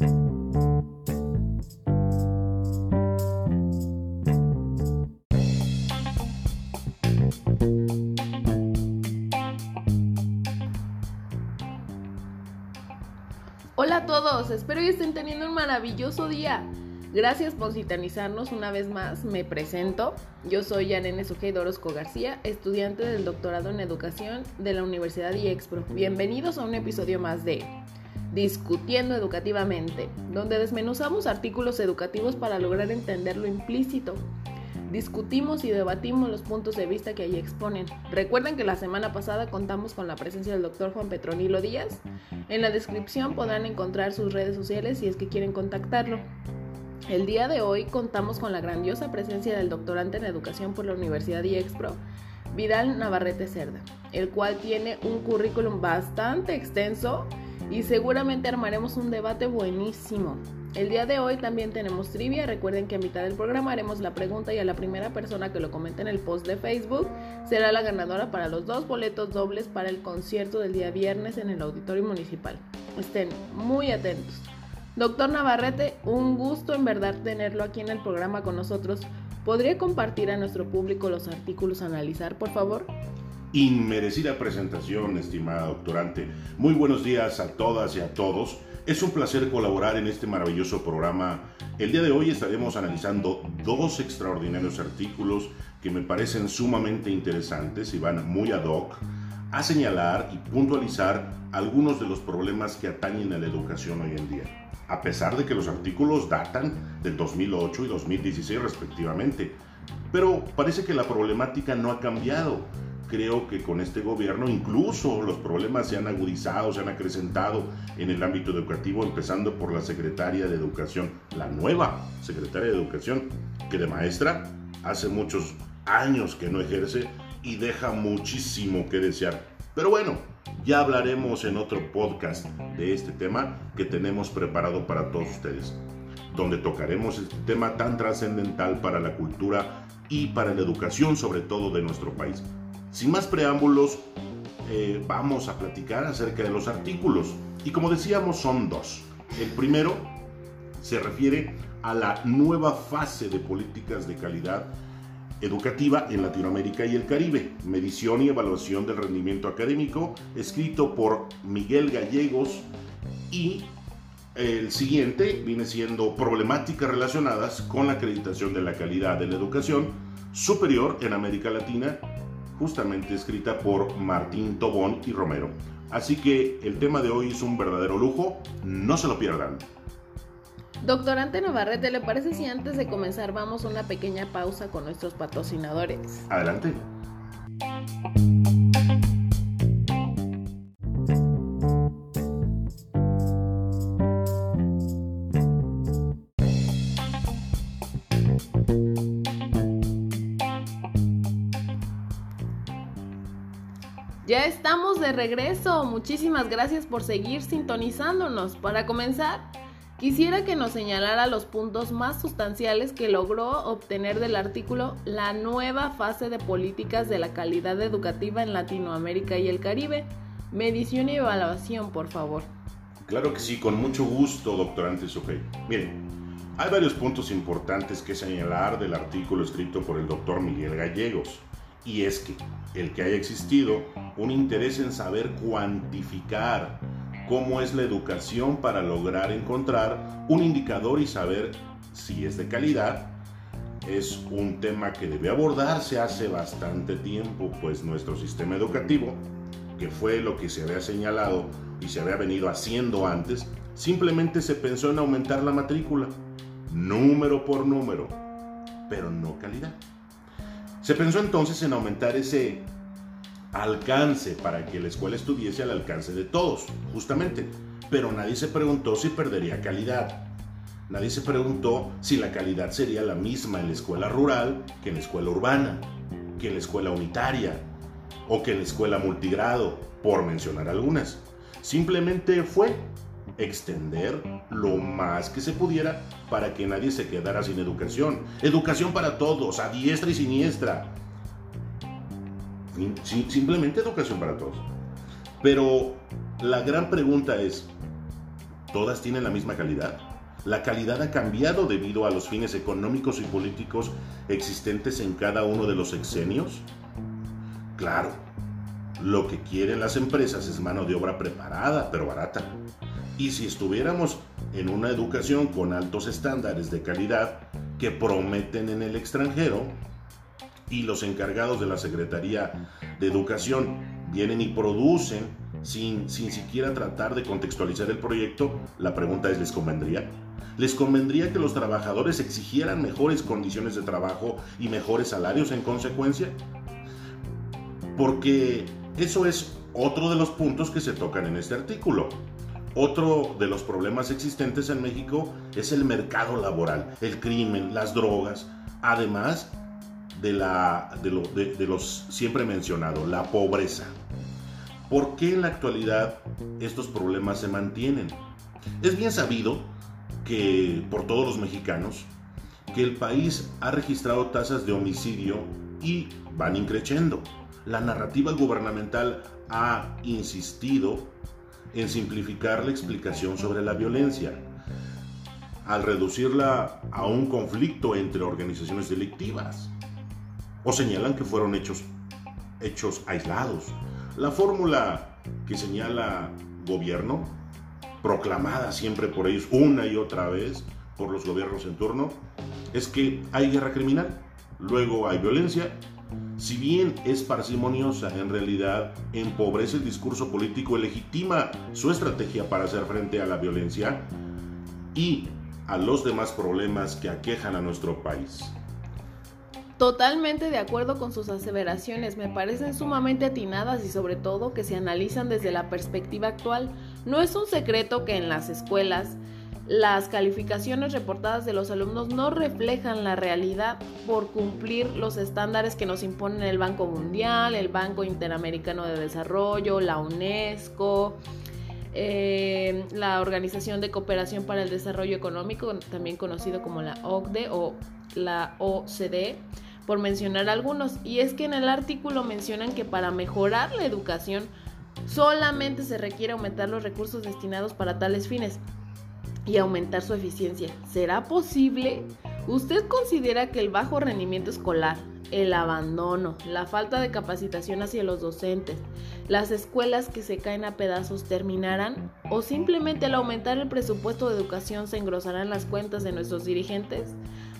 Hola a todos, espero que estén teniendo un maravilloso día. Gracias por sintonizarnos una vez más. Me presento. Yo soy Yanene Sujei Orozco García, estudiante del doctorado en educación de la Universidad IEXPRO. Bienvenidos a un episodio más de Discutiendo Educativamente, donde desmenuzamos artículos educativos para lograr entender lo implícito. Discutimos y debatimos los puntos de vista que ahí exponen. Recuerden que la semana pasada contamos con la presencia del doctor Juan Petronilo Díaz. En la descripción podrán encontrar sus redes sociales si es que quieren contactarlo. El día de hoy contamos con la grandiosa presencia del doctorante en educación por la Universidad IEXPRO, Vidal Navarrete Cerda, el cual tiene un currículum bastante extenso y seguramente armaremos un debate buenísimo. El día de hoy también tenemos trivia, recuerden que a mitad del programa haremos la pregunta y a la primera persona que lo comente en el post de Facebook será la ganadora para los dos boletos dobles para el concierto del día viernes en el auditorio municipal. Estén muy atentos. Doctor Navarrete, un gusto en verdad tenerlo aquí en el programa con nosotros. ¿Podría compartir a nuestro público los artículos a analizar, por favor? Inmerecida presentación, estimada doctorante. Muy buenos días a todas y a todos. Es un placer colaborar en este maravilloso programa. El día de hoy estaremos analizando dos extraordinarios artículos que me parecen sumamente interesantes y van muy ad hoc a señalar y puntualizar algunos de los problemas que atañen a la educación hoy en día a pesar de que los artículos datan del 2008 y 2016 respectivamente. Pero parece que la problemática no ha cambiado. Creo que con este gobierno incluso los problemas se han agudizado, se han acrecentado en el ámbito educativo, empezando por la secretaria de Educación, la nueva secretaria de Educación, que de maestra hace muchos años que no ejerce y deja muchísimo que desear. Pero bueno, ya hablaremos en otro podcast de este tema que tenemos preparado para todos ustedes, donde tocaremos este tema tan trascendental para la cultura y para la educación, sobre todo de nuestro país. Sin más preámbulos, eh, vamos a platicar acerca de los artículos. Y como decíamos, son dos. El primero se refiere a la nueva fase de políticas de calidad educativa en Latinoamérica y el Caribe, medición y evaluación del rendimiento académico, escrito por Miguel Gallegos y el siguiente viene siendo problemáticas relacionadas con la acreditación de la calidad de la educación superior en América Latina, justamente escrita por Martín Tobón y Romero. Así que el tema de hoy es un verdadero lujo, no se lo pierdan. Doctorante Navarrete, ¿le parece si antes de comenzar vamos a una pequeña pausa con nuestros patrocinadores? Adelante. De regreso. Muchísimas gracias por seguir sintonizándonos. Para comenzar, Quisiera que nos señalara los puntos más sustanciales que logró obtener del artículo La nueva fase de políticas de la calidad educativa en Latinoamérica y el Caribe. Medición y evaluación, por favor. Claro que sí, con mucho gusto, doctorante Sofey. Miren, hay varios puntos importantes que señalar del artículo escrito por el doctor Miguel Gallegos. Y es que el que haya existido un interés en saber cuantificar cómo es la educación para lograr encontrar un indicador y saber si es de calidad. Es un tema que debe abordarse hace bastante tiempo, pues nuestro sistema educativo, que fue lo que se había señalado y se había venido haciendo antes, simplemente se pensó en aumentar la matrícula, número por número, pero no calidad. Se pensó entonces en aumentar ese alcance para que la escuela estuviese al alcance de todos, justamente. Pero nadie se preguntó si perdería calidad. Nadie se preguntó si la calidad sería la misma en la escuela rural que en la escuela urbana, que en la escuela unitaria o que en la escuela multigrado, por mencionar algunas. Simplemente fue extender lo más que se pudiera para que nadie se quedara sin educación. Educación para todos, a diestra y siniestra simplemente educación para todos. Pero la gran pregunta es, ¿Todas tienen la misma calidad? La calidad ha cambiado debido a los fines económicos y políticos existentes en cada uno de los exenios. Claro, lo que quieren las empresas es mano de obra preparada, pero barata. Y si estuviéramos en una educación con altos estándares de calidad que prometen en el extranjero, y los encargados de la Secretaría de Educación vienen y producen sin, sin siquiera tratar de contextualizar el proyecto, la pregunta es, ¿les convendría? ¿Les convendría que los trabajadores exigieran mejores condiciones de trabajo y mejores salarios en consecuencia? Porque eso es otro de los puntos que se tocan en este artículo. Otro de los problemas existentes en México es el mercado laboral, el crimen, las drogas, además de, los siempre mencionados, la pobreza. ¿Por qué en la actualidad estos problemas se mantienen? Es bien sabido que por todos los mexicanos que el país ha registrado tasas de homicidio y van increciendo. La narrativa gubernamental ha insistido en simplificar la explicación sobre la violencia, al reducirla a un conflicto entre organizaciones delictivas, o señalan que fueron hechos, hechos aislados, la fórmula que señala gobierno, proclamada siempre por ellos una y otra vez por los gobiernos en turno, es que hay guerra criminal, luego hay violencia. Si bien es parsimoniosa, en realidad empobrece el discurso político y legitima su estrategia para hacer frente a la violencia y a los demás problemas que aquejan a nuestro país. Totalmente de acuerdo con sus aseveraciones, me parecen sumamente atinadas y sobre todo que se analizan desde la perspectiva actual. No es un secreto que en las escuelas las calificaciones reportadas de los alumnos no reflejan la realidad por cumplir los estándares que nos imponen el Banco Mundial, el Banco Interamericano de Desarrollo, la UNESCO, eh, la Organización de Cooperación para el Desarrollo Económico, también conocido como la OCDE o la OCDE por mencionar algunos. Y es que en el artículo mencionan que para mejorar la educación solamente se requiere aumentar los recursos destinados para tales fines y aumentar su eficiencia. ¿Será posible? ¿Usted considera que el bajo rendimiento escolar, el abandono, la falta de capacitación hacia los docentes, las escuelas que se caen a pedazos terminarán? ¿O simplemente al aumentar el presupuesto de educación se engrosarán las cuentas de nuestros dirigentes?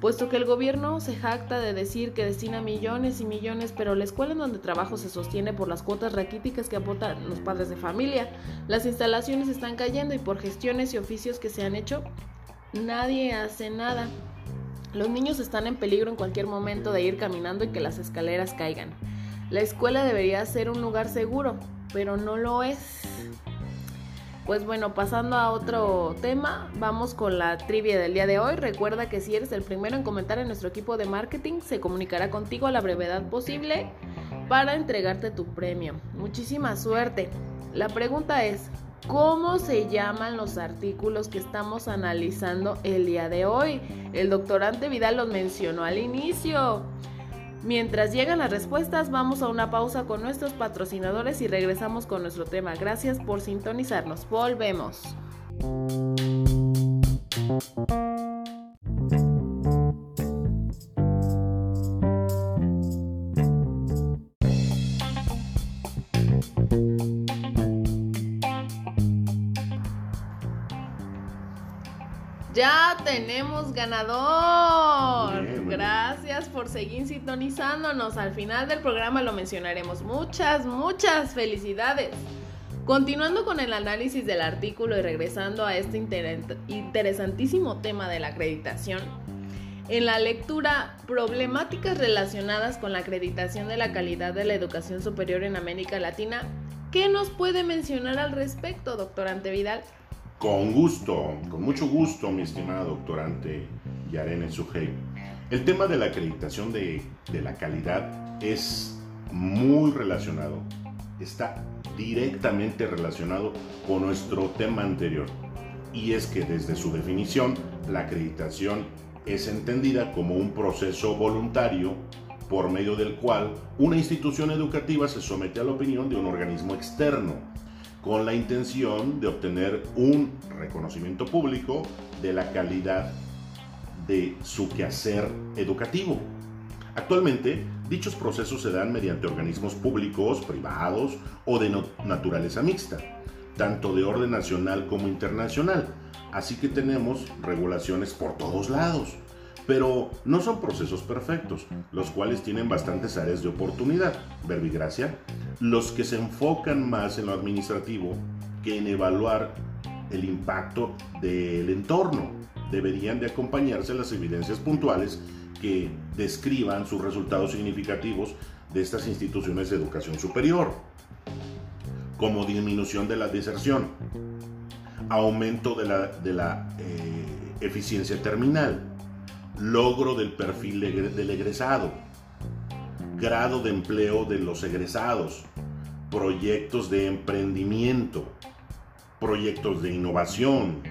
Puesto que el gobierno se jacta de decir que destina millones y millones, pero la escuela en donde trabajo se sostiene por las cuotas raquíticas que aportan los padres de familia. Las instalaciones están cayendo y por gestiones y oficios que se han hecho, nadie hace nada. Los niños están en peligro en cualquier momento de ir caminando y que las escaleras caigan. La escuela debería ser un lugar seguro, pero no lo es. Pues bueno, pasando a otro tema, vamos con la trivia del día de hoy. Recuerda que si eres el primero en comentar en nuestro equipo de marketing, se comunicará contigo a la brevedad posible para entregarte tu premio. Muchísima suerte. La pregunta es, ¿cómo se llaman los artículos que estamos analizando el día de hoy? El doctorante Vidal los mencionó al inicio. Mientras llegan las respuestas, vamos a una pausa con nuestros patrocinadores y regresamos con nuestro tema. Gracias por sintonizarnos. Volvemos. Ya tenemos ganador. Gracias por seguir sintonizándonos. Al final del programa lo mencionaremos. Muchas, muchas felicidades. Continuando con el análisis del artículo y regresando a este interesantísimo tema de la acreditación, en la lectura Problemáticas relacionadas con la acreditación de la calidad de la educación superior en América Latina, ¿qué nos puede mencionar al respecto, doctor Antevidal? Con gusto, con mucho gusto, mi estimada doctorante Yarene Sujei. El tema de la acreditación de, la calidad es muy relacionado, está directamente relacionado con nuestro tema anterior. Y es que desde su definición, la acreditación es entendida como un proceso voluntario por medio del cual una institución educativa se somete a la opinión de un organismo externo con la intención de obtener un reconocimiento público de la calidad de su quehacer educativo. Actualmente, dichos procesos se dan mediante organismos públicos, privados o de naturaleza mixta, tanto de orden nacional como internacional. Así que tenemos regulaciones por todos lados pero no son procesos perfectos, los cuales tienen bastantes áreas de oportunidad. Verbigracia, los que se enfocan más en lo administrativo que en evaluar el impacto del entorno. Deberían de acompañarse las evidencias puntuales que describan sus resultados significativos de estas instituciones de educación superior, como disminución de la deserción, aumento de la, eh, eficiencia terminal, logro del perfil del egresado, grado de empleo de los egresados, proyectos de emprendimiento, proyectos de innovación,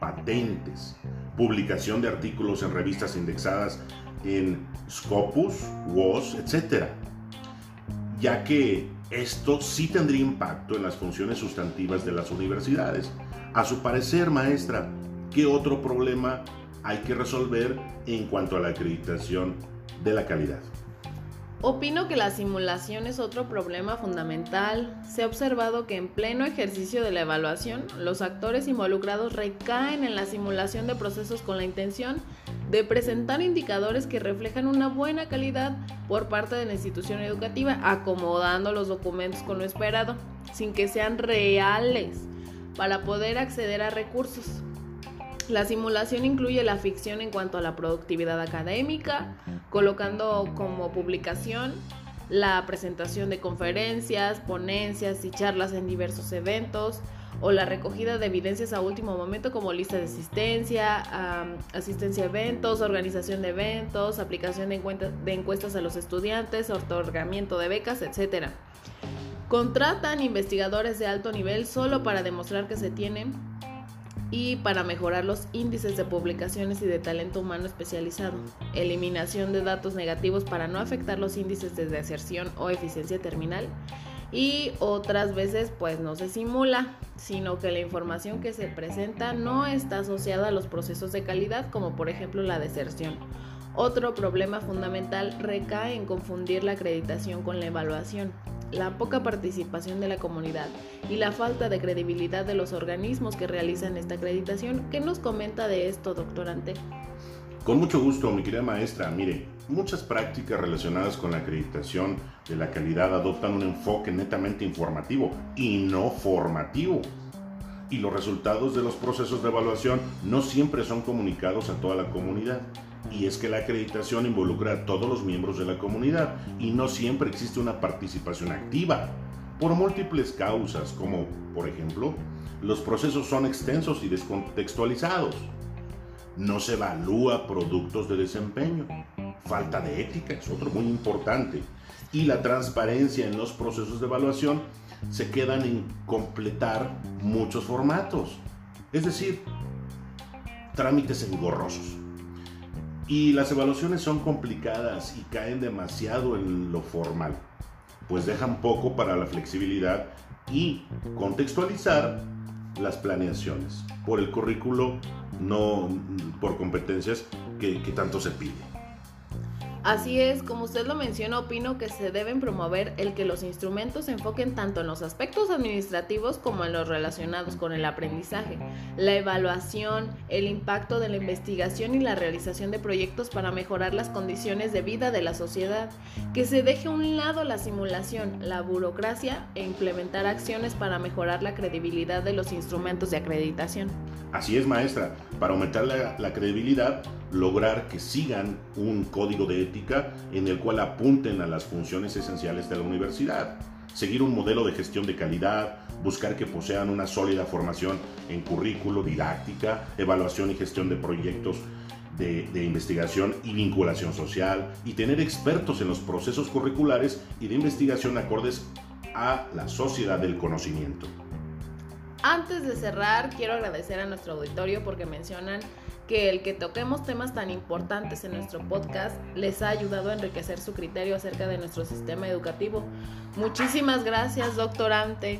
patentes, publicación de artículos en revistas indexadas en Scopus, WOS, etc. Ya que esto sí tendría impacto en las funciones sustantivas de las universidades. A su parecer, maestra, ¿qué otro problema hay que resolver en cuanto a la acreditación de la calidad. Opino que la simulación es otro problema fundamental. Se ha observado que en pleno ejercicio de la evaluación, los actores involucrados recaen en la simulación de procesos con la intención de presentar indicadores que reflejan una buena calidad por parte de la institución educativa, acomodando los documentos con lo esperado, sin que sean reales, para poder acceder a recursos. La simulación incluye la ficción en cuanto a la productividad académica, colocando como publicación la presentación de conferencias, ponencias y charlas en diversos eventos, o la recogida de evidencias a último momento como lista de asistencia, asistencia a eventos, organización de eventos, aplicación de, de encuestas a los estudiantes, otorgamiento de becas, etc. Contratan investigadores de alto nivel solo para demostrar que se tienen y para mejorar los índices de publicaciones y de talento humano especializado, eliminación de datos negativos para no afectar los índices de deserción o eficiencia terminal. Y otras veces pues no se simula, sino que la información que se presenta no está asociada a los procesos de calidad como por ejemplo la deserción. Otro problema fundamental recae en confundir la acreditación con la evaluación la poca participación de la comunidad y la falta de credibilidad de los organismos que realizan esta acreditación. ¿Qué nos comenta de esto, doctorante? Con mucho gusto, mi querida maestra. Mire, muchas prácticas relacionadas con la acreditación de la calidad adoptan un enfoque netamente informativo y no formativo. Y los resultados de los procesos de evaluación no siempre son comunicados a toda la comunidad y es que la acreditación involucra a todos los miembros de la comunidad y no siempre existe una participación activa, por múltiples causas, como por ejemplo, los procesos son extensos y descontextualizados. No se evalúa productos de desempeño. Falta de ética es otro muy importante. Y la transparencia en los procesos de evaluación se quedan en completar muchos formatos. Es decir, trámites engorrosos. Y las evaluaciones son complicadas y caen demasiado en lo formal, pues dejan poco para la flexibilidad y contextualizar las planeaciones por el currículo, no por competencias que, tanto se pide. Así es, como usted lo menciona, opino que se deben promover el que los instrumentos se enfoquen tanto en los aspectos administrativos como en los relacionados con el aprendizaje, la evaluación, el impacto de la investigación y la realización de proyectos para mejorar las condiciones de vida de la sociedad, que se deje a un lado la simulación, la burocracia e implementar acciones para mejorar la credibilidad de los instrumentos de acreditación. Así es, maestra, para aumentar la, la credibilidad, lograr que sigan un código de ética en el cual apunten a las funciones esenciales de la universidad, seguir un modelo de gestión de calidad, buscar que posean una sólida formación en currículo, didáctica, evaluación y gestión de proyectos de, de, investigación y vinculación social y tener expertos en los procesos curriculares y de investigación acordes a la sociedad del conocimiento. Antes de cerrar, quiero agradecer a nuestro auditorio porque mencionan que el que toquemos temas tan importantes en nuestro podcast les ha ayudado a enriquecer su criterio acerca de nuestro sistema educativo. Muchísimas gracias, doctorante,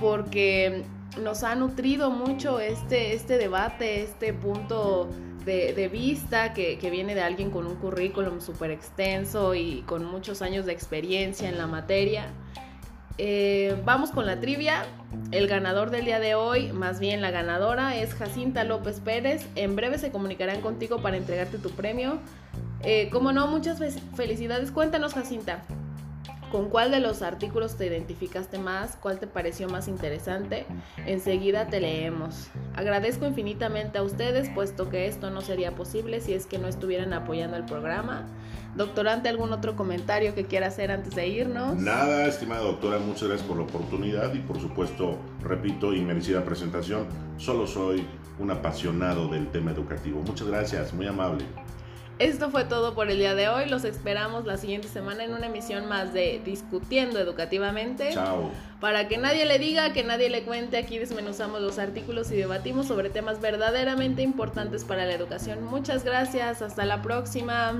porque nos ha nutrido mucho este, este debate, este punto de, vista que, viene de alguien con un currículum súper extenso y con muchos años de experiencia en la materia. Eh, vamos con la trivia. El ganador del día de hoy, más bien la ganadora, es Jacinta López Pérez. En breve se comunicarán contigo para entregarte tu premio. Eh, como no, muchas felicidades. Cuéntanos, Jacinta, ¿Con cuál de los artículos te identificaste más? ¿Cuál te pareció más interesante? Enseguida te leemos. Agradezco infinitamente a ustedes, puesto que esto no sería posible si es que no estuvieran apoyando el programa. Doctorante, ¿algún otro comentario que quiera hacer antes de irnos? Nada, estimada doctora, muchas gracias por la oportunidad y por supuesto, repito, y merecida presentación. Solo soy un apasionado del tema educativo. Muchas gracias, muy amable. Esto fue todo por el día de hoy. Los esperamos la siguiente semana en una emisión más de Discutiendo Educativamente. Chao. Para que nadie le diga, que nadie le cuente, aquí desmenuzamos los artículos y debatimos sobre temas verdaderamente importantes para la educación. Muchas gracias. Hasta la próxima.